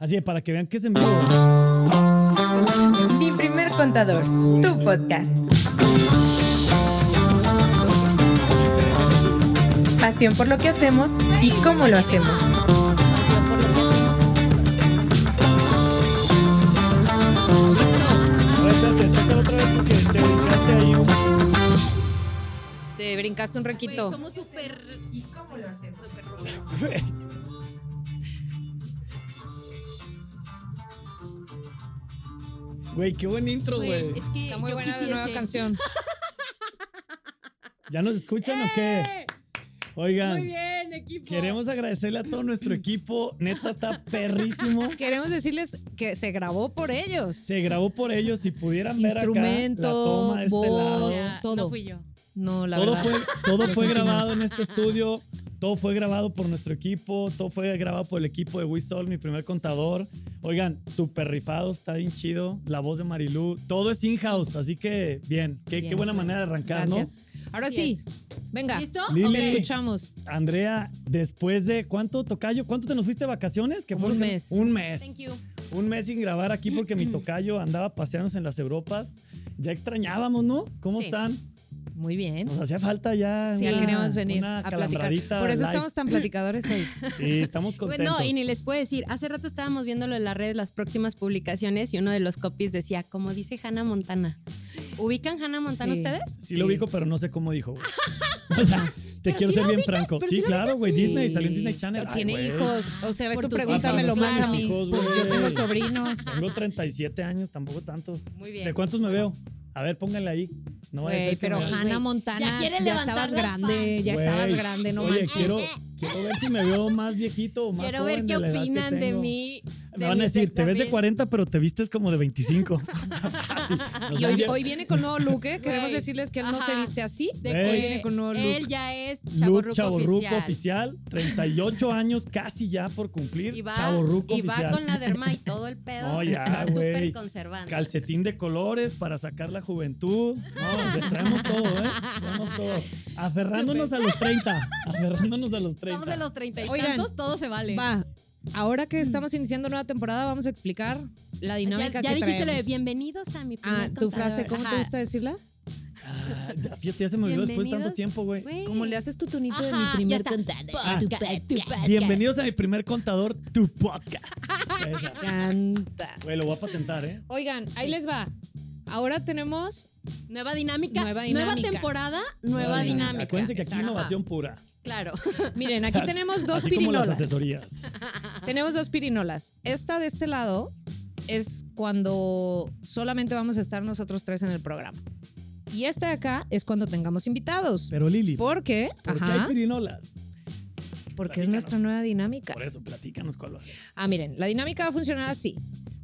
Así de, para que vean que es en vivo. Mi primer contador, tu podcast. Pasión por lo que hacemos y cómo lo hacemos. Pasión por lo que hacemos. Listo. A ver, espérate, tócalo otra vez porque te brincaste ahí. un- Te brincaste un Güey, requito. somos súper. ¿Y cómo lo hacemos? súper Güey. Qué buen intro, güey. Es que Está muy yo buena la nueva canción. ¿Ya nos escuchan o qué? ¡Eh! Oigan, Muy bien, equipo. queremos agradecerle a todo nuestro equipo. Neta, está perrísimo. Queremos decirles que se grabó por ellos. Se grabó por ellos. Si pudieran ver acá la Instrumento, toma de este voz. lado. Ya, todo. No fui yo. No, la todo verdad. fue, todo fue grabado en este estudio. Todo fue grabado por nuestro equipo. Todo fue grabado por el equipo de Wistol, mi primer contador. Oigan, súper rifados, está bien chido. La voz de Marilú. Todo es in-house, así que bien. Qué, qué Bien. buena manera de arrancar, Gracias. Ahora Así sí, venga. ¿Listo? Lili. Te escuchamos. ¿no? Andrea, después de cuánto tocayo, ¿cuánto te nos fuiste de vacaciones? Que fue un mes. Un mes. Thank you. Un mes sin grabar aquí porque mi tocayo andaba paseándose en las Europas. Ya extrañábamos, ¿no? ¿Cómo Sí. están? Muy bien. Nos hacía falta ya. Sí, una- queremos venir una a platicar. Por eso live. estamos tan platicadores hoy. Sí, estamos contentos. Bueno, y ni les puedo decir, hace rato estábamos viéndolo en las redes, las próximas publicaciones, y uno de los copies decía, como dice Hannah Montana. ¿Ubican Hannah Montana Sí. ustedes? Sí, lo ubico, pero no sé cómo dijo. güey. O sea, te quiero ser bien ubicas, franco. Sí, claro, güey. Disney, Sí. salió en Disney Channel. Ay, Tiene hijos. O sea, eso pregúntamelo más a mí. Hijos, Pues yo tengo sobrinos. Tengo 37 años, tampoco tanto. Muy bien. ¿De cuántos me veo? A ver, pónganle ahí. No vaya a Güey, ser que pero me- Güey, Hannah ya Montana, quiere ya, levantar estabas las grande, ya Güey, estabas grande, no Oye, manches. quiero, quiero ver si me veo más viejito o más Quiero joven ver qué de la edad que opinan de tengo. mí. Me van a mi decir, te ves de appeal". 40, pero te vistes como de 25. Y hoy, hoy viene con nuevo look, ¿eh? Queremos decirles que él no se viste así. De. Hoy viene con nuevo look. Él ya es Chaborruco oficial. oficial. 38 años casi ya por cumplir. Y va, Chaborruco y va oficial. con la derma y todo el pedo. No, ya, súper conservando. Calcetín de colores para sacar la juventud. No, le traemos todo, ¿eh? Traemos todo. Aferrándonos a los 30. Aferrándonos a los 30. Estamos en los treinta y Oigan, tantos, todo se vale. Va. Ahora que estamos iniciando nueva temporada, vamos a explicar la dinámica ya, ya que dijiste lo de bienvenidos a mi primer Ah, tu contador. frase, ¿cómo te gusta decirla? Ah, ya, fíjate, ya se me olvidó después de tanto Bienvenidos, tiempo, güey. Güey. Como le haces tu tonito de Ajá, mi ya primer está. contador. Ah, Tu podcast. Bienvenidos a mi primer contador, tu podcast. Esa. Canta. Güey, lo voy a patentar, ¿eh? Oigan, ahí les va. Ahora tenemos Nueva dinámica. Nueva temporada, nueva dinámica. Acuérdense que aquí Exacto. innovación pura. Claro. Miren, aquí tenemos dos Así como las pirinolas. asesorías. Tenemos dos pirinolas. Esta de este lado es cuando solamente vamos a estar nosotros tres en el programa. Y esta de acá es cuando tengamos invitados. Pero Lili, ¿por, ¿Por qué? qué hay pirinolas? porque es nuestra nueva dinámica. Por eso, platícanos cuál va a ser. Ah, miren, la dinámica va a funcionar así.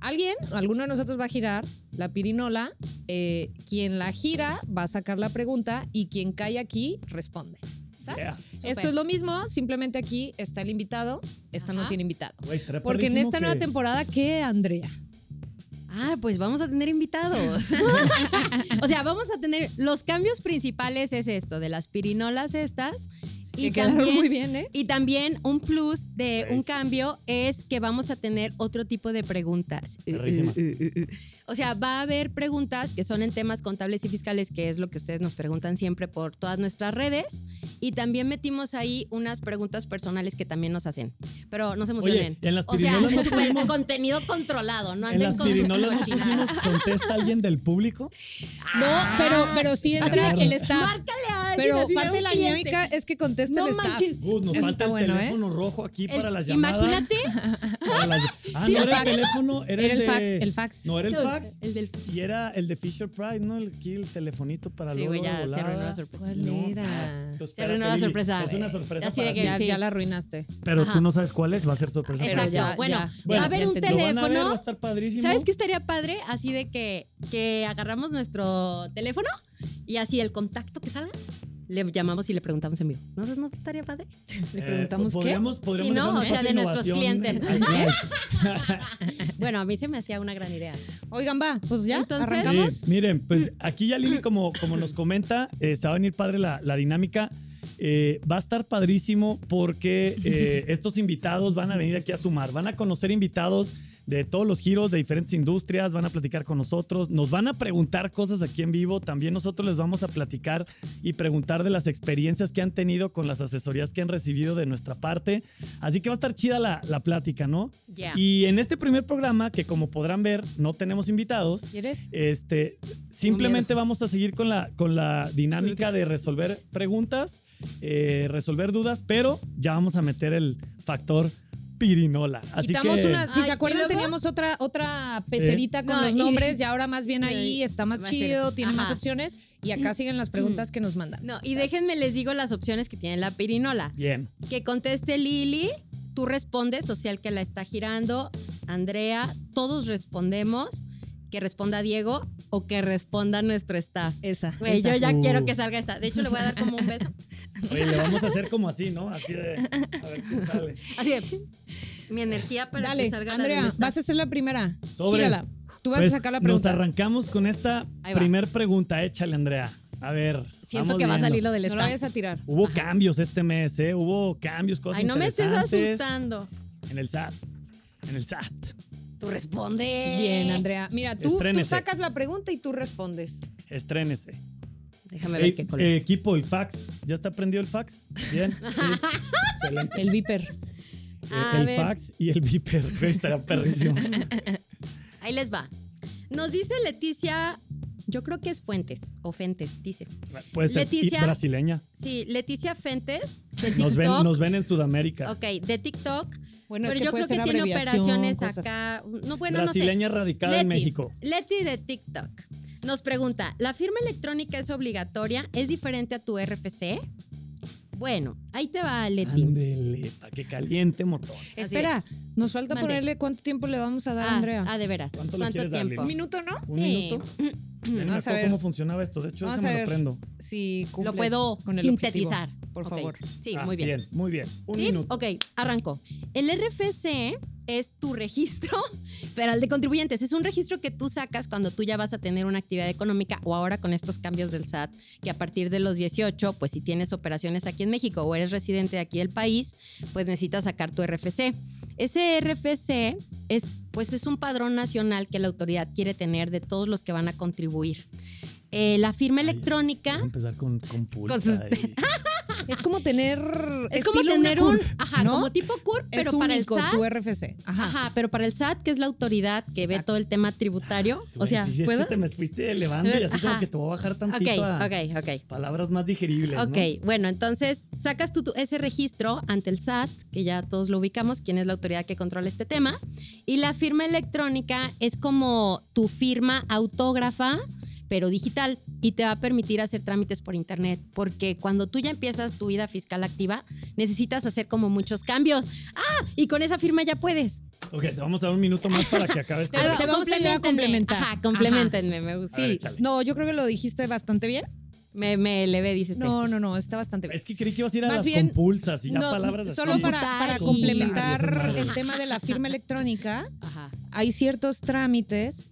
Alguien, alguno de nosotros va a girar la pirinola, eh, quien la gira va a sacar la pregunta y quien cae aquí responde. ¿Sabes? Yeah. Esto es lo mismo, simplemente aquí está el invitado, esta no tiene invitado. Porque en esta que- nueva temporada, ¿qué, Andrea? Ah, pues vamos a tener invitados. o sea, vamos a tener. Los cambios principales es esto, de las pirinolas estas. Que Y quedaron también, muy bien, ¿eh? y también un plus de un cambio es que vamos a tener otro tipo de preguntas. Uh, uh, uh. O sea, va a haber preguntas que son en temas contables y fiscales, que es lo que ustedes nos preguntan siempre por todas nuestras redes. Y también metimos ahí unas preguntas personales que también nos hacen. Pero no se Oye, emocionen. en las o sea, no contenido controlado, no En anden las con sus no pusimos contesta alguien del público. No, pero, pero sí entra Así, el staff. Márcale Pero parte de la cliente. dinámica es que conteste No el staff. manches. Uh, nos Eso falta está el bueno, ¿eh? teléfono rojo aquí El- para las llamadas. Imagínate. Las- Ah, Sí, no el era fax. el teléfono, era, Era el de- fax, el fax. No, era el fax. El del Y era el de Fisher Price, ¿no? El, aquí el telefonito para Sí, luego güey, de ya se arruinó la sorpresa. ¿Cuál No, era? ah, entonces, Se arruinó la sorpresa. Es una sorpresa Así para de que- ti. Ya, sí. ya la arruinaste. Pero Ajá. tú no sabes cuál es, va a ser sorpresa. para ti. ya, bueno, ya, va a haber un teléfono. va a estar padrísimo. ¿Sabes qué estaría padre? Así de que, que agarramos nuestro teléfono y así el contacto que salga, le llamamos y le preguntamos en vivo. ¿No, no estaría padre? Le Eh, preguntamos qué. podríamos, podríamos Sí, no, o sea, de nuestros clientes. ¿Qué? Bueno, a mí se me hacía una gran idea. Oigan, va, pues ya, Entonces- arrancamos. Sí, miren, pues aquí ya Lili, como, como nos comenta, eh, se va a venir padre la, la dinámica. Eh, va a estar padrísimo porque eh, estos invitados van a venir aquí a sumar, van a conocer invitados de todos los giros de diferentes industrias, van a platicar con nosotros, nos van a preguntar cosas aquí en vivo, también nosotros les vamos a platicar y preguntar de las experiencias que han tenido con las asesorías que han recibido de nuestra parte. Así que va a estar chida la, la plática, ¿no? Y en este primer programa, que como podrán ver, no tenemos invitados, ¿Quieres? este, simplemente vamos a seguir con la, con la dinámica de resolver preguntas, eh, resolver dudas, pero ya vamos a meter el factor pirinola. Así Quitamos que, una, si Ay, se acuerdan, teníamos otra, otra pecerita con No, los y- nombres y ahora más bien ahí y- está más chido, tiene más opciones y acá siguen las preguntas que nos mandan. No, y déjenme les digo las opciones que tiene la pirinola. Bien. Que conteste Lili, tú respondes, social que la está girando, Andrea, todos respondemos, que responda Diego o que responda nuestro staff. Esa. Güey, esa. yo ya Uh. quiero que salga esta. De hecho, le voy a dar como un beso. Oye, le vamos a hacer como así, ¿no? Así de. A ver quién sale. Así de, mi energía para Dale, que salga la Andrea, vas a ser la primera. Gírala. Tú vas Pues, a sacar la Nos pregunta. arrancamos con esta primer pregunta. Échale, Andrea. A ver. Siento vamos que va a salir lo del No la staff. vayas a tirar. Hubo Ajá. cambios este mes, ¿eh? Hubo cambios, cosas Ay, no me estés interesantes asustando. En el SAT. En el SAT. Tú responde. Bien, Andrea. Mira, tú, tú sacas la pregunta y tú respondes. Estrénese. Déjame ver Ey, qué color. eh, equipo, el fax. ¿Ya está prendido el fax? Bien. Sí. Excelente. El viper. Eh, A el ver. fax y el viper. Güey, Estaría perrísimo. Ahí les va. Nos dice Leticia, yo creo que es Fuentes o Fentes, dice. Puede ser y- Leticia. brasileña. Sí, Leticia Fentes de TikTok. Nos ven, nos ven en Sudamérica. Ok, de TikTok. Bueno, pero es que yo puede creo que tiene abreviación, operaciones cosas. acá. No, bueno, no sé. brasileña radicada en Leti. México. Leti de TikTok nos pregunta, ¿la firma electrónica es obligatoria? ¿Es diferente a tu RFC? Bueno, ahí te va, Leti. Ándele, pa' que caliente motor. Espera, nos falta Mande. ponerle cuánto tiempo le vamos a dar a Ah, Andrea. ah, de veras. ¿Cuánto ¿Cuánto, le quieres darle? tiempo? ¿Un minuto, no? ¿Un Sí. minuto? Me Vamos a acuerdo ver. cómo funcionaba esto. De hecho, Vamos déjame a lo ver. prendo. Si Lo puedo con el sintetizar. objetivo, por favor. Sí, Ah, muy bien. muy bien. Un ¿Sí? minuto. Ok, arrancó. El RFC es tu registro federal de contribuyentes. Es un registro que tú sacas cuando tú ya vas a tener una actividad económica o ahora con estos cambios del SAT, que a partir de los 18, pues si tienes operaciones aquí en México o eres residente de aquí del país, pues necesitas sacar tu RFC. Ese RFC es, pues es un padrón nacional que la autoridad quiere tener de todos los que van a contribuir. Eh, la firma Ay, electrónica Voy a empezar con, con pulsa. Con sus- y- Es como tener. es como tener un, ajá, ¿no? como tipo CURP, Es pero para el SAT tu RFC. Ajá. Ajá, pero para el SAT, que es la autoridad que ve todo el tema tributario, o sea, si, es que te me fuiste elevando y así como que te voy a bajar Ok, tantito a ok, ok. palabras más digeribles, Ok, bueno, entonces sacas tú ese registro ante el SAT, que ya todos lo ubicamos, quién es la autoridad que controla este tema, y la firma electrónica es como tu firma autógrafa, pero digital, y te va a permitir hacer trámites por internet, porque cuando tú ya empiezas tu vida fiscal activa, necesitas hacer como muchos cambios. Ah, y con esa firma ya puedes. Ok, te vamos a dar un minuto más para que acabes con Te vamos a complementar. Ajá, complementenme, me ver, Sí. No, yo creo que lo dijiste bastante bien. Me, me elevé, dices. No, no, no, está bastante bien. Es que creí que ibas a ir a Más las bien, compulsas y ya No, palabras así. solo para, para y- complementar el tema de la firma electrónica, Ajá. hay ciertos trámites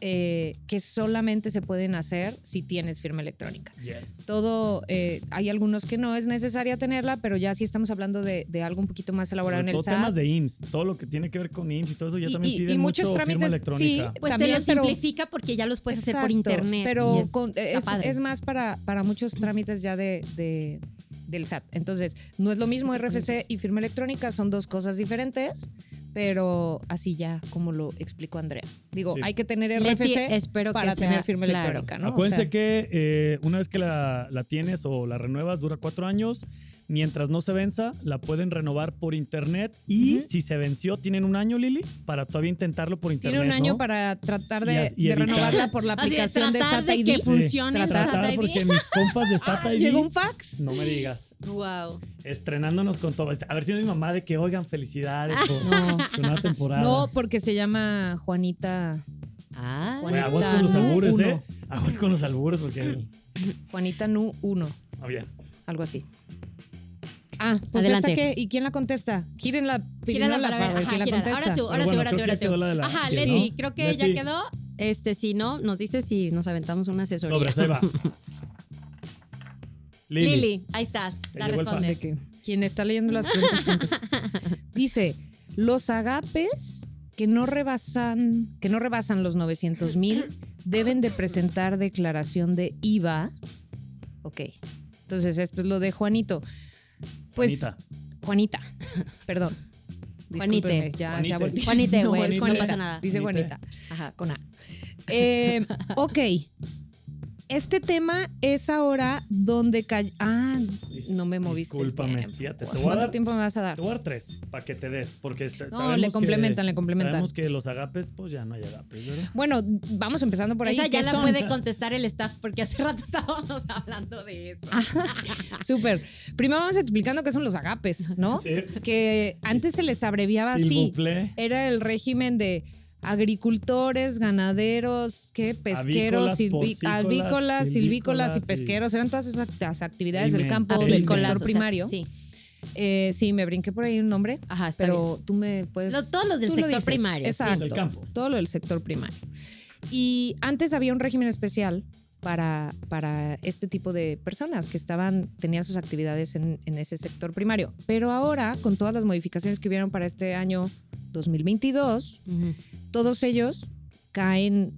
eh, que solamente se pueden hacer si tienes firma electrónica. Yes. Todo, eh, hay algunos que no es necesaria tenerla, pero ya sí estamos hablando de, de algo un poquito más elaborado Sobre en el todo SAT. temas de IMSS, todo lo que tiene que ver con IMSS y todo eso ya Y- también y- piden y muchos mucho trámites, firma electrónica. Pues También, te lo pero- simplifica porque ya los puedes hacer por Exacto, internet. Pero es- con- es, es más para, para muchos trámites ya de, de- del SAT. Entonces, no es lo mismo RFC y firma electrónica, son dos cosas diferentes, pero así ya, como lo explicó Andrea. Digo, Sí. hay que tener Leti, RFC espero para que sea tener firma claro. electrónica, ¿no? O Acuérdense sea, que eh, una vez que la, la tienes o la renuevas, dura cuatro años. Mientras no se venza, la pueden renovar por internet. Y si se venció, tienen un año, Lili, para todavía intentarlo por internet. tiene un año ¿no? para tratar de, y renovarla por la aplicación de tratar SAT de ID. que Sí. funcione el Tratar. Tratar, SAT porque mis compas de SAT ID. Llegó un fax. No me digas. Wow. Estrenándonos con todo. A ver si mi mamá de que, oigan, felicidades por No. su nueva temporada. No, porque se llama Juanita. Ah, Juanita aguas con los albures, uno. ¿eh? Aguas con los albures porque... Juanita Nu 1. Ah, bien. Algo así. Ah, pues Adelante. esta que, ¿y quién la contesta? Giren la pirinola para ver. Ajá, quién la gírala. contesta. Ahora tú, ahora tú, ahora tú, creo que ahora ya quedó tú. la de la- Ajá, Leti, ¿no? creo que ya quedó. Este, si no, nos dice si nos aventamos una asesoría. Sobres, ahí va. Lili. Lili, ahí estás. Te La responde. De que quien está leyendo las preguntas. Dice, los agapes que no rebasan, que no rebasan los 900 mil deben de presentar declaración de IVA. Ok. Entonces, esto es lo de Juanito. Pues, Juanita. Juanita. Perdón. Juanite. Ya, Juanite. ya volteé. Juanite, güey, no pasa nada. Dice. Juanita. Ajá. Con A. Eh, ok. Este tema es ahora donde cayó. Ah, no me moviste. Discúlpame, fíjate, te voy a ¿Cuánto dar- tiempo me vas a dar? Te voy a dar tres para que te des, porque No, le que- complementan, le complementan. Sabemos que los agapes, pues ya no hay agapes, ¿verdad? Bueno, vamos empezando por ahí. Esa ya ¿qué la son? puede contestar el staff porque hace rato estábamos hablando de eso. Súper. Primero vamos explicando qué son los agapes, ¿no? Sí. Que antes se les abreviaba S'il así. Era el régimen de agricultores, ganaderos, ¿qué? pesqueros, Avícolas, silvi- avícolas, silvícolas y silvícolas y- pesqueros. Eran todas esas act- actividades del campo del sector o sea, primario. Sí. Eh, sí, me brinqué por ahí un nombre, Ajá, está bien. pero tú me puedes... Lo- todos los del lo sector dices. primario. Exacto. Del campo. Todo lo del sector primario. Y antes había un régimen especial para, para este tipo de personas que estaban, tenían sus actividades en, en ese sector primario. Pero ahora, con todas las modificaciones que hubieron para este año 2022, Ujú. todos ellos caen,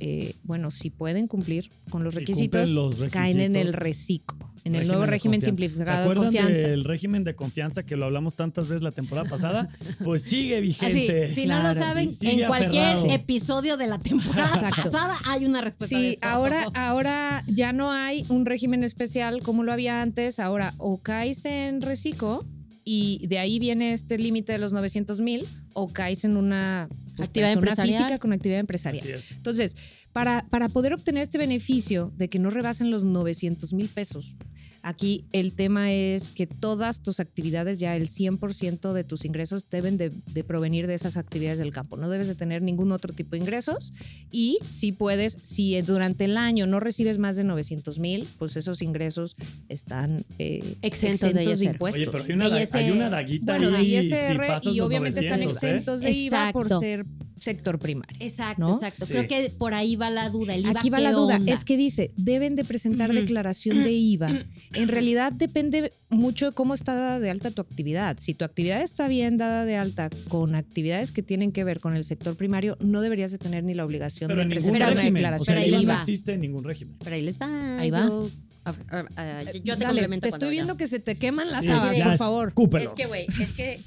eh, bueno, si pueden cumplir con los Si requisitos, los caen en el reciclo, en el nuevo régimen confianza. simplificado ¿Se de confianza. del régimen de confianza que lo hablamos tantas veces la temporada pasada? Pues sigue Así, vigente. si no lo saben, en cualquier aferrado. episodio de la temporada Exacto. pasada hay una respuesta Sí, ahora, ahora ya no hay un régimen especial como lo había antes. Ahora o caes en reciclo y de ahí viene este límite de los 900 mil o caes en una pues, Actividad empresarial. física con actividad empresarial. Así es. Entonces, para, para poder obtener este beneficio de que no rebasen los 900 mil pesos, aquí el tema es que todas tus actividades, ya el 100% de tus ingresos deben de, de provenir de esas actividades del campo. No debes de tener ningún otro tipo de ingresos y si puedes, si durante el año no recibes más de 900 mil, pues esos ingresos están eh, Exentos de ISR. impuestos. Oye, pero hay una, De hay una daguita bueno, de ahí si ISR y obviamente están 900, ¿eh? exentos de IVA por ser sector primario. Exacto, ¿no? exacto. Sí. Creo que por ahí va la duda. El IVA, Aquí va ¿qué la duda, onda? es que dice, deben de presentar declaración de IVA. En realidad depende mucho de cómo está dada de alta tu actividad. Si tu actividad está bien dada de alta con actividades que tienen que ver con el sector primario, no deberías de tener ni la obligación Pero de presentar una régimen. O declaración sea, de IVA no existe en ningún régimen. Pero ahí les va. Ahí va. Yo, a- a- a- yo te Dale, complemento te estoy viendo vaya. que se te queman las Sí, habas, por favor. escúpelo. Es que, güey, es que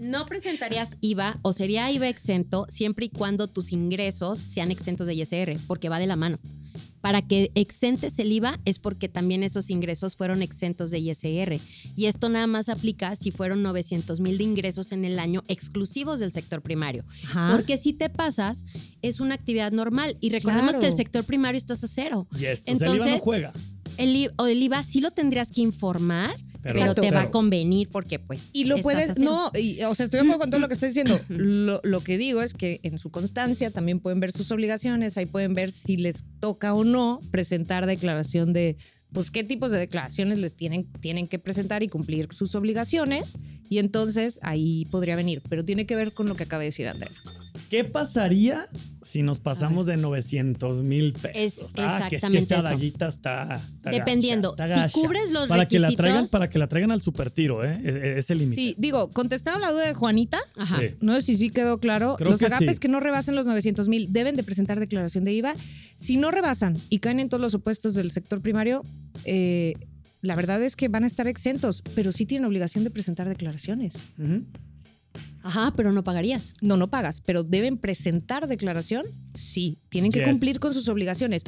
no presentarías IVA o sería IVA exento siempre y cuando tus ingresos sean exentos de ISR, porque va de la mano. Para que exentes el IVA es porque también esos ingresos fueron exentos de ISR. Y esto nada más aplica si fueron 900 mil de ingresos en el año exclusivos del sector primario. Ajá. Porque si te pasas, es una actividad normal. Y recordemos Claro. que el sector primario estás a cero. Yes. o sea, el IVA no Entonces, juega. El, I- o el IVA sí lo tendrías que informar, Pero, te va a convenir porque pues... Y lo puedes, haciendo- no, y, o sea, estoy de acuerdo con todo lo que estás diciendo. Lo, lo que digo es que en su constancia también pueden ver sus obligaciones, ahí pueden ver si les toca o no presentar declaración de, pues, qué tipos de declaraciones les tienen, tienen que presentar y cumplir sus obligaciones. Y entonces ahí podría venir, pero tiene que ver con lo que acaba de decir Andrea. ¿Qué pasaría si nos pasamos de 900 mil pesos? Es ah, que es que eso. daguita está, está Dependiendo. gacha, está si cubres los para que la requisitos... traigan para que la traigan al super tiro, ¿eh? E- e- Ese límite. Sí, digo, contestando la duda de Juanita, Ajá. Sí. No sé si sí quedó claro. Creo los que agapes sí. que no rebasen los 900 mil deben de presentar declaración de IVA. Si no rebasan y caen en todos los opuestos del sector primario, eh, la verdad es que van a estar exentos, pero sí tienen obligación de presentar declaraciones. Ujú. Ajá, pero no pagarías. No, no pagas, pero deben presentar declaración. Sí, tienen que Yes. cumplir con sus obligaciones,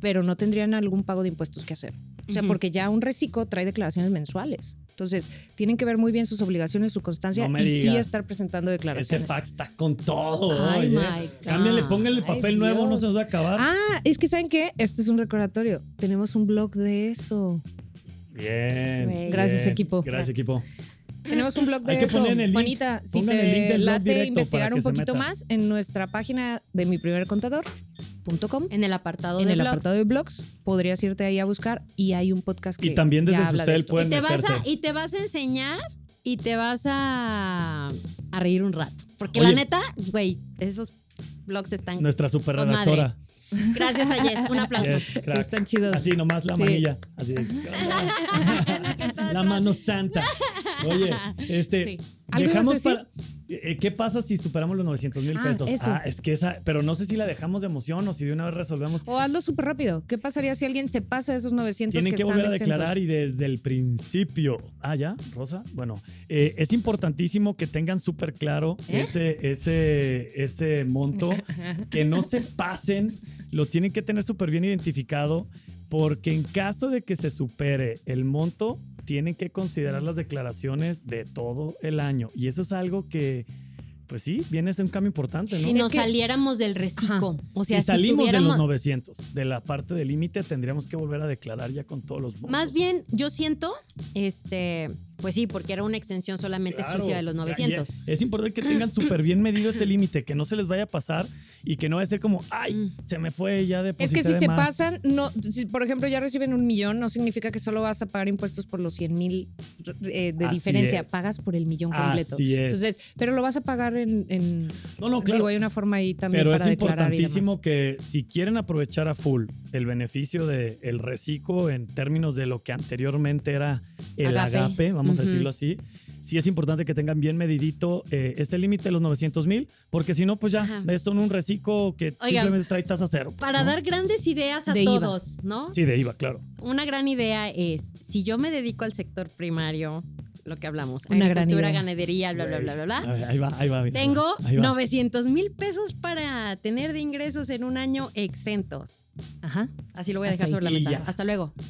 pero no tendrían algún pago de impuestos que hacer. O sea, Ujú. porque ya un reciclo trae declaraciones mensuales. Entonces, tienen que ver muy bien sus obligaciones, su constancia No y sí digas. estar presentando Ese declaraciones. fax está con todo. Ay, oye. my God. Cámbiale, póngale Ay, papel nuevo, no se nos va a acabar. Ah, es que ¿saben qué? Este es un recordatorio. Tenemos un blog de eso. Bien. Gracias, bien. equipo. Gracias, equipo. Tenemos un blog de Hay que eso. link. Juanita, si Pongan el link te del blog late investigar un poquito más, en nuestra página de mi primer contador.com, En el apartado en de el blogs. apartado de blogs, podrías irte ahí a buscar y hay un podcast que Y también desde ya su habla de esto. pueden y te, vas meterse. a, y te vas a enseñar y te vas a, a reír un rato. Porque Oye. la neta, güey, esos blogs están... Nuestra super Con redactora. Gracias a Jess. Un aplauso. Yes. Están chidos. Así nomás la Sí. manilla. Así de- la mano santa. Oye, este. Sí. ¿Algo Dejamos para. eh, ¿Qué pasa si superamos los 900 mil Ah, pesos? eso. Ah, es que esa. Pero no sé si la dejamos de emoción o si de una vez resolvemos. O hazlo súper rápido. ¿Qué pasaría si alguien se pasa de esos 900 Tienen que, que están volver a exentos? declarar y desde el principio. Ah, ya, Rosa. Bueno, eh, es importantísimo que tengan súper claro ¿Eh? ese, ese, ese monto, que no se pasen, lo tienen que tener súper bien identificado, porque en caso de que se supere el monto, tienen que considerar las declaraciones de todo el año. Y eso es algo que, pues sí, viene a ser un cambio importante, ¿no? Si Es nos que- saliéramos del reciclo. O sea, si salimos de los tuviéramos- 900, de la parte del límite, tendríamos que volver a declarar ya con todos los montos. Más bien, yo siento, este, pues sí, porque era una extensión solamente Claro, exclusiva de los ya- 900. ya- Es importante que tengan súper bien medido ese límite, que no se les vaya a pasar y que no vaya a ser como, ay, Mm. se me fue, ya Es deposité que si de se más". pasan, no, si por ejemplo ya reciben un millón, no significa que solo vas a pagar impuestos por los 100 mil eh, de Así diferencia. es. Pagas por el millón completo. Así es. Entonces, pero lo vas a pagar en. en- no, no, claro. Digo, hay una forma ahí también Pero es para importantísimo que si quieren aprovechar a full el beneficio del el reciclo en términos de lo que anteriormente era el agape, Agape. vamos a Ujú. decirlo así, sí es importante que tengan bien medidito eh, ese límite de los 900 mil, porque si no, pues ya, Ajá. esto en un reciclo que Oigan, simplemente trae tasa cero. Para ¿no? dar grandes ideas a De IVA. todos, ¿no? Sí, de IVA, claro. Una gran idea es, si yo me dedico al sector primario, lo que hablamos, Una gran idea. ganadería, bla, bla, bla, bla, bla. ver, ahí va, ahí va. mira, Tengo ahí va. 900 mil pesos para tener de ingresos en un año exentos. Ajá. Así lo voy a Hasta dejar sobre la mesa. ya. Hasta luego.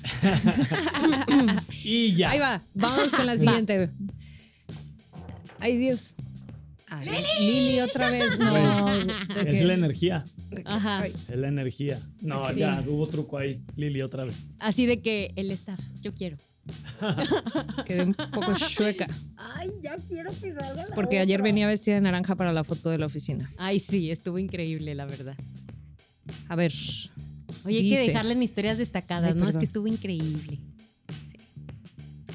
Y ya. Ahí va. Vamos con la siguiente. Ay, Dios. Ay, Lili, otra vez. No. Bueno, ¿de Es la energía. Ajá. Es la energía. No, Sí. ya, hubo truco ahí. Lili, otra vez. Así de que el staff, yo quiero. quedé un poco chueca. Ay, ya quiero que salga. la Porque ayer venía vestida de naranja para la foto de la oficina. Ay, sí, estuvo increíble, la verdad. A ver. Oye, hay que dejarle en historias destacadas, Ay, ¿no? Es que estuvo increíble.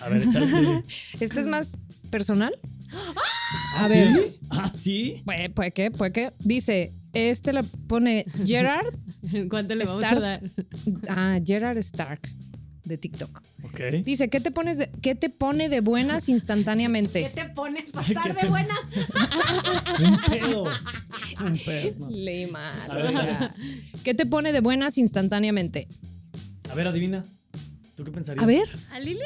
A ver, échale. ¿Este es más personal? A ¿Ah, ver. ¿sí? ¿Ah, sí? Puede, puede que, puede que. Dice, este le pone Gerard. ¿Cuánto le vamos a dar? Ah, Gerard Stark de TikTok. Dice, ¿qué te, pones de, ¿qué te pone de buenas ¿Qué instantáneamente? te pones para ¿Qué estar te- de buena? Un pedo. Un pedo. no. Leí mal. A ver, o sea, ¿Qué te pone de buenas instantáneamente? A ver, adivina. ¿Tú qué pensarías? A ver, ¿A Lili?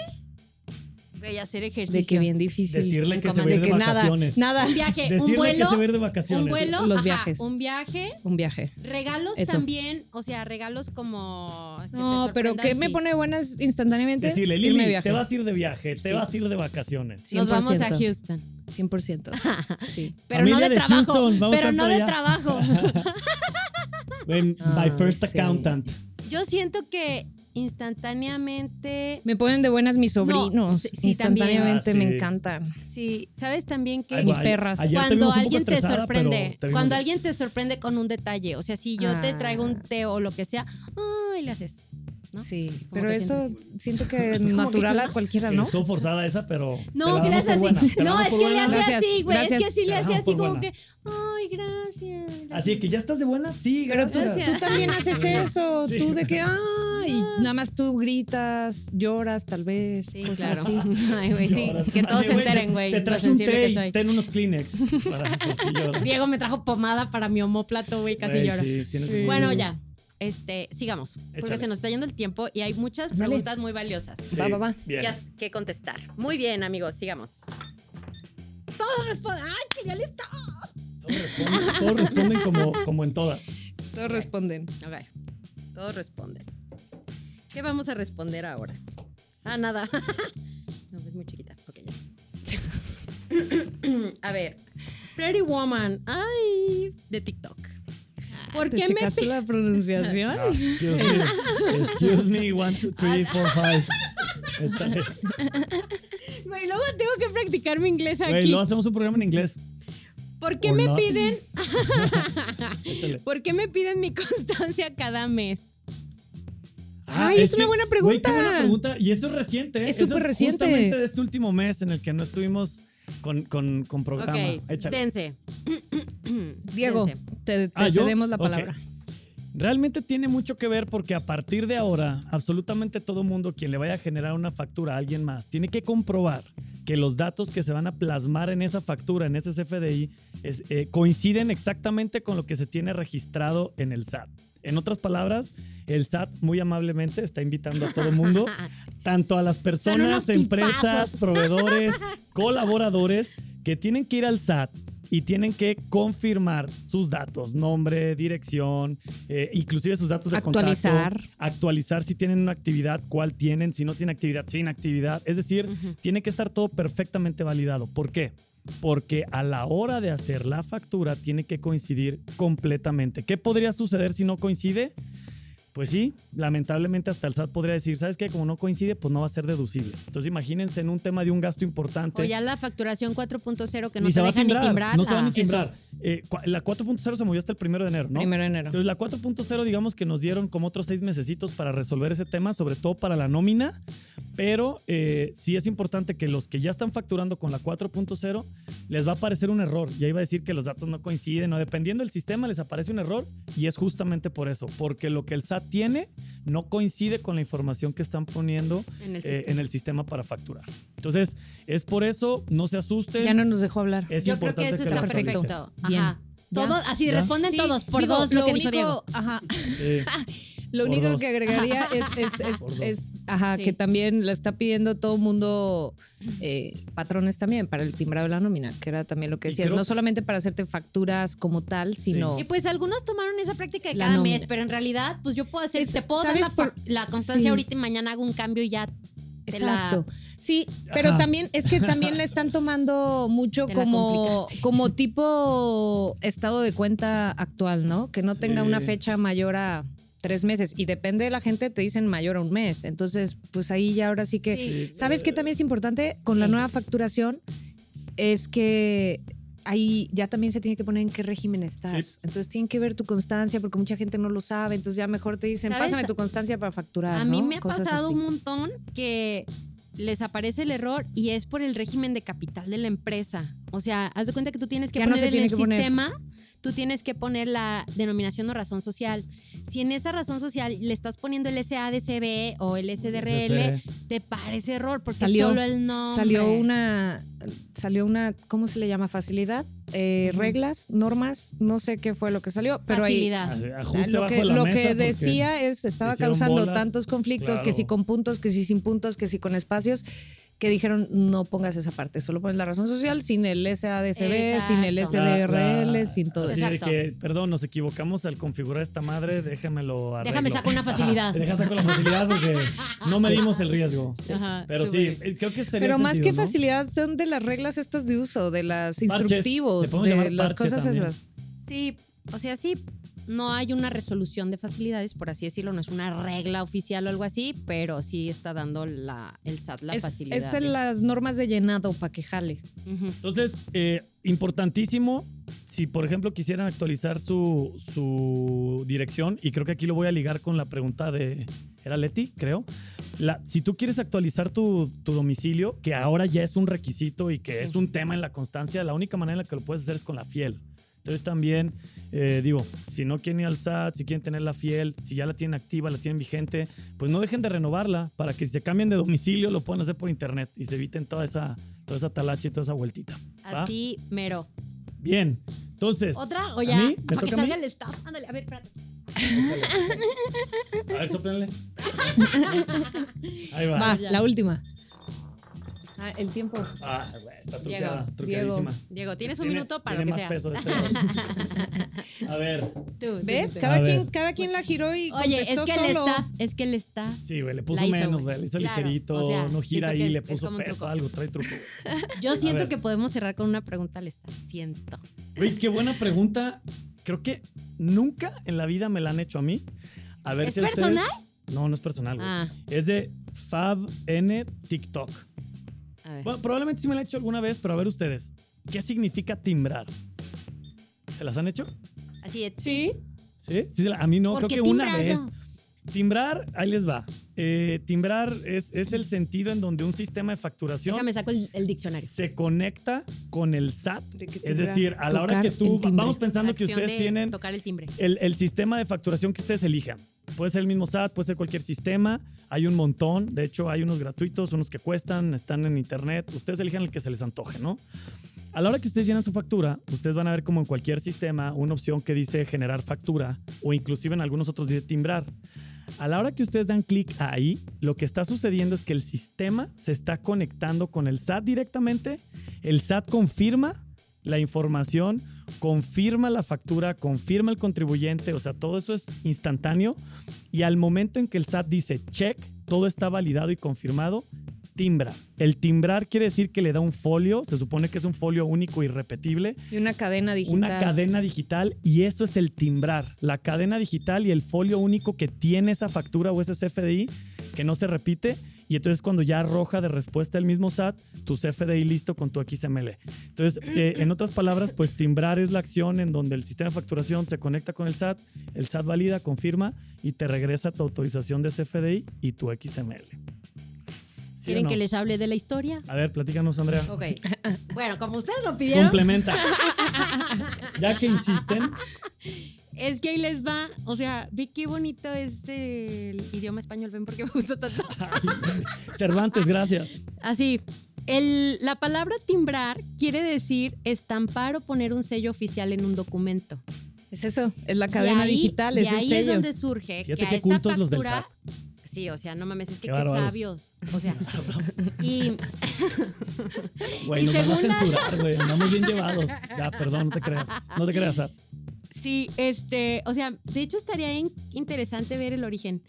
Voy a hacer ejercicio. de que bien difícil. Decirle Un que se va a comando. ir de de que nada, vacaciones. nada. Un viaje, un Decirle vuelo. que se va de vacaciones. Un vuelo. Los ajá, viajes. Un viaje. Un viaje. Regalos Eso. también, o sea, regalos como. que te No, pero sorprendan, ¿qué me sí. pone buenas instantáneamente? Decirle, Irme Lili, viaje. te vas a ir de viaje, te Sí. vas a ir de vacaciones. Nos vamos a 100%. Houston. 100%. Sí. Pero Familia no de, de trabajo. Houston, vamos a pero no de allá. trabajo. When Ah, my first sí. accountant. Yo siento que instantáneamente. Me ponen de buenas mis sobrinos. No, sí, instantáneamente también. me Ah, sí. encantan. Sí, sabes también que. Ay, mis perras. ayer cuando alguien te sorprende, cuando alguien te sorprende con un detalle, o sea, si yo te traigo un Ah. té o lo que sea, ay, le haces. ¿No? Sí, ¿Cómo pero eso siento que natural a cualquiera, ¿no? Estuvo forzada esa, pero. te No, la que le damos hace por así. buena, te la No, es que le hace Gracias, así, güey. Es que gracias. sí le hace así como buena. que, ay, gracias. Así que ya estás de buena, sí, Pero tú, gracias. tú también haces eso, Sí. tú de que, ay, nada más tú gritas, lloras tal vez, Sí, claro. así. Ay, güey, sí. Lloras. Que todos se enteren, güey. Te traje un té y ten unos Kleenex. Diego me trajo pomada para mi homóplato, güey, casi lloro. sí, tienes Sí. Bueno, ya. Este, sigamos. Porque se nos está yendo el tiempo y hay muchas Dale. preguntas muy valiosas. Sí, Va, va, va. Bien. Que contestar. Muy bien, amigos, sigamos. Todos responden. ¡Ay, qué ya está! Todos responden, todos responden como, como en todas. Todos responden. Ok. Todos responden. ¿Qué vamos a responder ahora? Ah, nada. no, es muy chiquita. Ok, ya. a ver. Pretty Woman. Ay, de TikTok. ¿Por ¿Te qué me checaste la pronunciación? Ah, excuse me. Excuse me. One, two, three, four, five. Échale. Güey, luego tengo que practicar mi inglés Güey, aquí. luego hacemos un programa en inglés. ¿Por qué Or me not. piden, por qué me piden mi constancia cada mes? Ay, es una buena Güey, qué buena pregunta. pregunta. Y eso es reciente, ¿eh? Es súper reciente. Justamente de este último mes en el que no estuvimos con, con, con programa. Ok, Échale. dense. Diego, Dense. te, te Ah, ¿yo? cedemos la palabra. Realmente tiene mucho que ver porque a partir de ahora, absolutamente todo mundo quien le vaya a generar una factura a alguien más tiene que comprobar que los datos que se van a plasmar en esa factura, en ese CFDI, es- eh, coinciden exactamente con lo que se tiene registrado en el SAT. En otras palabras, el SAT muy amablemente está invitando a todo mundo, tanto a las personas, empresas, tipazos. proveedores, colaboradores, que tienen que ir al SAT y tienen que confirmar sus datos, nombre, dirección, eh, inclusive sus datos de Actualizar. contacto, actualizar si tienen una actividad, cuál tienen, si no tienen actividad, sin actividad. Es decir, tiene que estar todo perfectamente validado. ¿Por qué? Porque a la hora de hacer la factura tiene que coincidir completamente. ¿Qué podría suceder si no coincide? Pues sí, lamentablemente hasta el SAT podría decir, ¿sabes qué? Como no coincide, pues no va a ser deducible. Entonces imagínense en un tema de un gasto importante. O ya la facturación 4.0 que no se se deja timbrar, ni timbrar. no se va ni Ah, timbrar. Eh, la 4.0 se movió hasta el primero de enero, ¿no? Primero de enero. Entonces la 4.0 digamos que nos dieron como otros seis mesecitos para resolver ese tema, sobre todo para la nómina, pero eh, sí es importante que los que ya están facturando con la 4.0 les va a aparecer un error y ahí va a decir que los datos no coinciden o dependiendo del sistema les aparece un error y es justamente por eso, porque lo que el SAT tiene no coincide con la información que están poniendo en el eh, sistema. en el sistema para facturar. Entonces es por eso, no se asusten. Ya no nos dejó hablar. es Yo creo que importante eso que está lo perfecto. Ajá. Ya. Todos, así ¿Ya? responden Sí, todos por digo, dos lo, que dijo único, Diego. Ajá, Sí. lo único dos. que agregaría es, es, es- es, ajá, Sí. que también le está pidiendo todo el mundo eh, patrones también para el timbrado de la nómina, que era también lo que decías. creo- No solamente para hacerte facturas como tal, Sí. sino... Y pues algunos tomaron esa práctica de La cada nómina. mes, pero en realidad, pues yo puedo hacer, Es- te puedo dar ¿sabes la, por- la constancia Sí. ahorita y mañana hago un cambio y ya la- Exacto. Sí, pero Ajá. también es que también le están tomando mucho Te la como, como tipo estado de cuenta actual, ¿no? Que no tenga Sí. una fecha mayor a tres meses. Y depende de la gente, te dicen mayor a un mes. Entonces, pues ahí ya ahora sí que. Sí. ¿Sabes qué también es importante con la nueva facturación? Es que ahí ya también se tiene que poner en qué régimen estás. Sí. Entonces tienen que ver tu constancia porque mucha gente no lo sabe. Entonces ya mejor te dicen, ¿Sabes? pásame tu constancia para facturar. A mí ¿no? me ha Cosas pasado así. un montón que les aparece el error y es por el régimen de capital de la empresa. O sea, haz de cuenta que tú tienes que Ya no poner en el que poner. sistema, tú tienes que poner la denominación o razón social. Si en esa razón social le estás poniendo el SADCB o el SDRL, SC. te parece error porque Salió- solo el nombre. Salió una, salió una, ¿cómo se le llama? Facilidad, eh, reglas, normas, no sé qué fue lo que salió, pero ahí Facilidad. Ajuste lo bajo que, la lo mesa que decía es, estaba causando bolas, tantos conflictos, que si con puntos, que si sin puntos, que si con espacios, que dijeron no pongas esa parte, solo pones la razón social sin el SADCB, sin el. SDRL, La- la- sin todo así eso. que, perdón, nos equivocamos al configurar esta madre, déjamelo arreglo. Déjame sacar una facilidad. Deja saco la facilidad porque no medimos el riesgo. Ajá, Pero sí, eh, creo que sería Pero más sentido, que ¿no? facilidad son de las reglas estas de uso, de las Parches. Le instructivos, de las cosas también. esas. Sí, o sea, sí, no hay una resolución de facilidades, por así decirlo, no es una regla oficial o algo así, pero sí está dando la, el SAT la Es, facilidad. es en las normas de llenado para que jale. Entonces, eh, importantísimo, si por ejemplo quisieran actualizar su, su dirección, y creo que aquí lo voy a ligar con la pregunta de, ¿era Leti? Creo. La, si tú quieres actualizar tu, tu domicilio, que ahora ya es un requisito y que Sí. es un tema en la constancia, la única manera en la que lo puedes hacer es con la fiel. Entonces también, eh, digo, si no quieren ir al SAT, si quieren tener la fiel, si ya la tienen activa, la tienen vigente, pues no dejen de renovarla para que si se cambien de domicilio lo puedan hacer por internet y se eviten toda esa, toda esa talacha y toda esa vueltita. ¿va? Así, mero. Bien, entonces. ¿Otra o ¿a ya? mí? ¿Me Para que a mí? salga el staff. Ándale, a ver, espérate. A ver, soplenle. Ahí va. Va, la última. Ah, el tiempo. Ah, güey, está Diego, truqueada, Diego. truqueadísima. Diego, tienes un Tiene- minuto para tiene lo que más sea. peso este. A ver, Tú, ¿Ves? Cada A quien, ver. cada quien la giró y Oye, es contestó que el solo. staff, es que el staff. sí, güey, le puso hizo, menos, güey. le hizo Claro, ligerito, o sea, no gira ahí, que le es puso peso, algo, trae truco. Yo siento que podemos cerrar con una pregunta al staff. Siento. Güey, qué buena pregunta. Creo que nunca en la vida me la han hecho a mí. A ver ¿Es si a ustedes- personal? No, no es personal, güey. Ah, Es de FabN TikTok. Bueno, probablemente sí me la he hecho alguna vez, pero a ver ustedes. ¿Qué significa timbrar? ¿Se las han hecho? Así de. Sí. ¿Sí? Sí, a mí no, ¿Por creo que una vez. Timbrar, ahí les va. Eh, timbrar es, es el sentido en donde un sistema de facturación Déjame saco el, el diccionario. se conecta con el SAT. ¿De qué Es decir, a la hora que tú, vamos pensando que ustedes de tienen Tocar el timbre. el, el sistema de facturación que ustedes elijan. Puede ser el mismo SAT, puede ser cualquier sistema. Hay un montón. De hecho, hay unos gratuitos, unos que cuestan, están en internet. Ustedes elijan el que se les antoje, ¿no? A la hora que ustedes llenan su factura, ustedes van a ver como en cualquier sistema una opción que dice generar factura o inclusive en algunos otros dice timbrar. A la hora que ustedes dan clic ahí, lo que está sucediendo es que el sistema se está conectando con el SAT directamente. El SAT confirma la información, confirma la factura, confirma el contribuyente, o sea, todo eso es instantáneo. Y al momento en que el SAT dice check, todo está validado y confirmado, timbra. El timbrar quiere decir que le da un folio, se supone que es un folio único y repetible, Y una cadena digital. una cadena digital y eso es el timbrar, la cadena digital y el folio único que tiene esa factura o ese CFDI que no se repite y entonces cuando ya arroja de respuesta el mismo SAT, tu CFDI listo con tu XML. Entonces, eh, en otras palabras, pues timbrar es la acción en donde el sistema de facturación se conecta con el SAT, el SAT valida, confirma y te regresa tu autorización de CFDI y tu XML. ¿Sí o ¿Quieren no? que les hable de la historia? A ver, platícanos, Andrea. Ok. Bueno, como ustedes lo pidieron, Complementa. ya que insisten, es que ahí les va. O sea, vi qué bonito es el idioma español. Ven porque me gusta tanto. Cervantes, gracias. Así. El- la palabra timbrar quiere decir estampar o poner un sello oficial en un documento. Es eso, es la cadena ahí- digital, el ahí sello. es donde surge Fíjate que a qué esta cultos los del factura- Sí, o sea, no mames, es que Qué sabios. O sea, y Güey, Y nos van a censurar, güey. Andamos bien llevados. Ya, perdón, no te creas. No te creas, Sat. Sí, este, o sea, de hecho estaría in- interesante ver el origen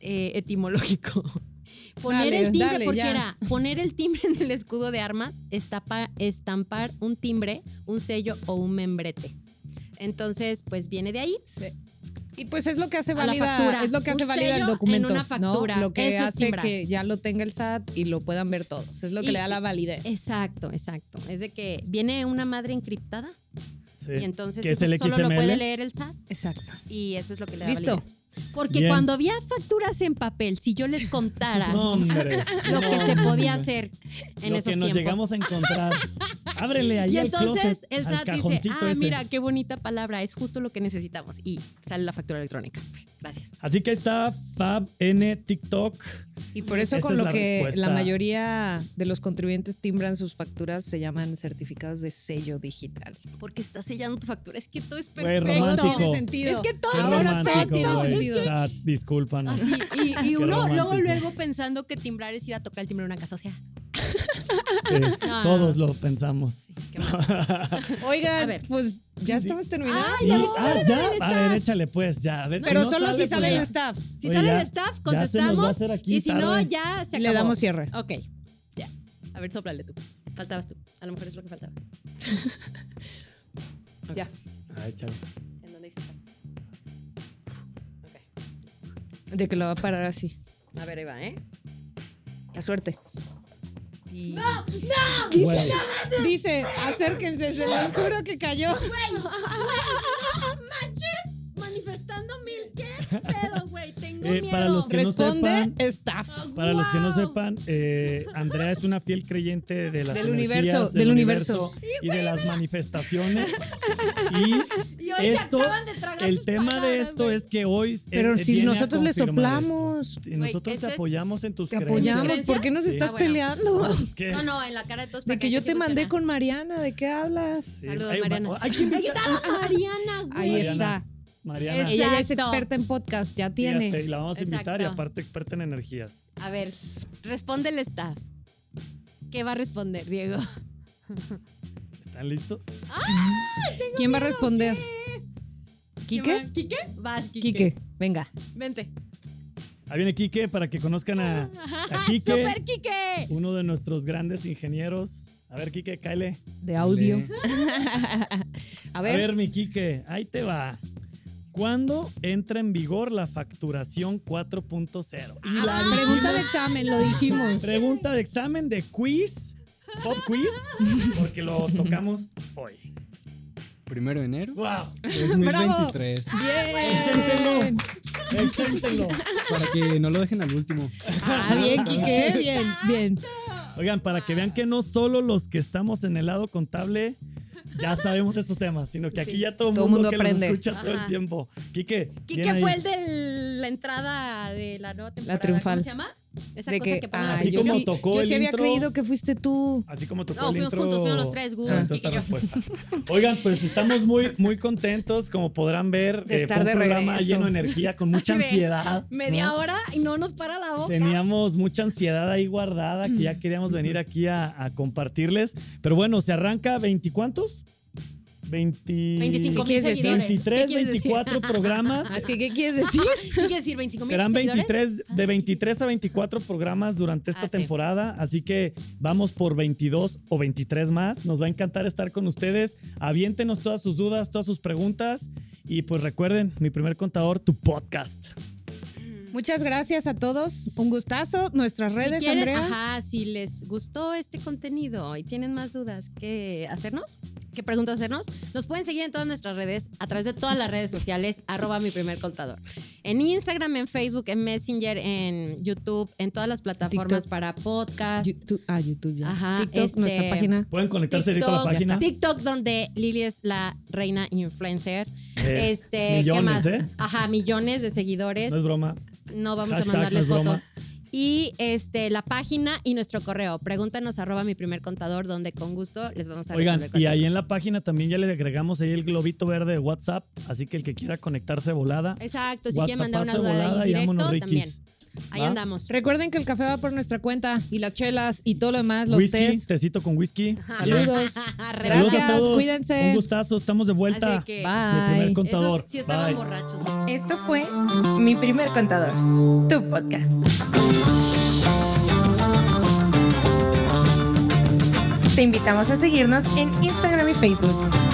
eh, etimológico. Poner Dale, el timbre, dale, porque ya. era poner el timbre en el escudo de armas, estapa- estampar un timbre, un sello o un membrete. Entonces, pues viene de ahí. Sí. Y pues es lo que hace válida, es lo que hace válida el documento, en una factura. ¿no? Lo que Eso hace que ya lo tenga el SAT y lo puedan ver todos. Es lo que Y- le da la validez. Exacto, exacto. Es de que viene una madre encriptada Sí. y entonces ¿Qué es eso el solo lo puede leer el SAT Exacto. y eso es lo que le da Listo. validez. Porque Bien. cuando había facturas en papel, si yo les contara No, hombre. lo no, que se podía hombre. hacer en Lo esos que nos tiempos. llegamos a encontrar. Ábrele ahí y entonces closet, el SAT dice, ah, ese". mira, qué bonita palabra, es justo lo que necesitamos. Y sale la factura electrónica. Gracias. Así que ahí está Fab N TikTok. Y por eso Esa con es lo la que respuesta. la mayoría de los contribuyentes timbran sus facturas se llaman certificados de sello digital. Porque estás sellando tu factura. Es que todo es perfecto. romántico. Tiene sentido. Es que todo Ahora todo tiene sentido. Discúlpanos. Así, y, uno luego, luego pensando que timbrar es ir a tocar el timbre de una casa. O sea, Sí, No. Todos lo pensamos. Oigan, A ver. pues ya estamos terminando. Ah, Sí, ya ah, vamos a ver ya. el A ver, échale pues, ya. A ver, Pero no solo si pues sale el ya. staff. Si Oye, sale ya- el staff, ya se nos contestamos. va a hacer aquí y si no, ya se acabó. Le damos cierre. Ok, ya. A ver, soplale tú. Faltabas tú. A lo mejor es lo que faltaba. Ya. Ah, échale. ¿En dónde dice staff? Ok. De que lo va a parar así. A ver, ahí va, ¿eh? La suerte. Y Güey, dice, acérquense, se los juro que cayó. Manifestando mil, ¿qué pedo, güey? Tengo Eh, para los que no Responde sepan, staff. Para los que no ¡Wow! sepan, eh, Andrea es una fiel creyente de las Del energías, universo, del, del universo, y de las manifestaciones. Y Y Esto, se acaban de tragar el sus tema de esto es que hoy Pero si nosotros le soplamos. esto. Nosotros te apoyamos en tus Te creencias. apoyamos. ¿Por qué nos Sí. estás Ah, bueno. peleando? Es que- No, no, en la cara de todos. De que yo te mandé con Mariana, ¿de qué hablas? sí. Saludos, Ay, Mariana. ma- Hay que invitar Mariana, güey. Ahí Mariana. está. Mariana. Ella ya es experta en podcast, ya fíjate, tiene. y la vamos a invitar y aparte experta en energías. A ver, responde el staff. ¿Qué va a responder, Diego? ¿Están listos? ¿Quién va a responder? ¿Quién ¿Quique? ¿Quique? Vas, Quique. Quique, venga. Vente. Ahí viene Quique para que conozcan a, a Quique, ¡Super Quique! uno de nuestros grandes ingenieros. A ver, Quique, cáele. De audio. Le- A A ver, ver, mi Quique, ahí te va. ¿Cuándo entra en vigor la facturación 4.0? Y la Ah, pregunta de examen, lo dijimos. pregunta de examen de quiz, pop quiz, porque lo tocamos hoy. Primero de enero. ¡Wow! 2023. Preséntenlo. Exéntenlo. Para que no lo dejen al último. Ah, bien, Quique, bien, bien. Oigan, para que vean que no solo los que estamos en el lado contable ya sabemos estos temas, sino que aquí Sí. ya todo el mundo, mundo que aprende. nos escucha todo el tiempo. Quique, Quique bien ahí. fue el de la entrada de la nueva temporada. triunfal. ¿Cómo se llama? Esa De cosa que, que, ah, Así como sí, tocó yo el sí había intro. creído que fuiste tú. Así como tocó No, el fuimos intro, juntos, fuimos los tres, esta respuesta. Oigan, pues estamos muy, muy contentos, como podrán ver. De eh, estar fue un de programa regreso. lleno de energía, con mucha ansiedad. Media ¿no? hora y no nos para la boca. Teníamos mucha ansiedad ahí guardada que ya queríamos venir aquí a, a compartirles. Pero bueno, se arranca 20 cuántos? 20, 25 ¿Qué quieres mil decir? seguidores. 23, ¿Qué quieres decir? 24 programas. Ah, es que, ¿qué quieres decir? ¿Qué quiere decir 25 mil Serán seguidores? 23, de 23 a 24 programas durante esta Ah, sí. temporada, así que vamos por 22 o 23 más. Nos va a encantar estar con ustedes. Aviéntenos todas sus dudas, todas sus preguntas y pues recuerden, mi primer contador, tu podcast. Muchas gracias a todos. Un gustazo. Nuestras redes, si quieren, Andrea. Ajá, si les gustó este contenido y tienen más dudas que hacernos, qué preguntas hacernos, nos pueden seguir en todas nuestras redes, a través de todas las redes sociales, arroba mi primer contador. En Instagram, en Facebook, en Messenger, en YouTube, en todas las plataformas TikTok. para podcast. YouTube, ah, YouTube ya. Ajá, TikTok, este- nuestra página. Pueden conectarse directo a la TikTok, página. TikTok, donde Lili es la reina influencer. Eh, este, millones, ¿qué más? ¿eh? Ajá, millones de seguidores. No es broma. No vamos Hashtag, a mandarles no broma. Y este, la página y nuestro correo. Pregúntanos arroba mi primer contador, donde con gusto les vamos a Oigan, y ahí en la página también ya le agregamos ahí el globito verde de WhatsApp, así que el que quiera conectarse volada. Exacto, si quieren mandar una duda volada ahí directo, también. Ahí ¿Va? andamos. Recuerden que el café va por nuestra cuenta y las chelas y todo lo demás, los Whisky, tés. tecito con whisky. Saludos. Saludos a Gracias, todos. cuídense. Un gustazo, estamos de vuelta. Así que Mi primer Bye. contador. esos sí estaban Bye. borrachos. Esto fue Mi Primer Contador, tu podcast. Te invitamos a seguirnos en Instagram y Facebook.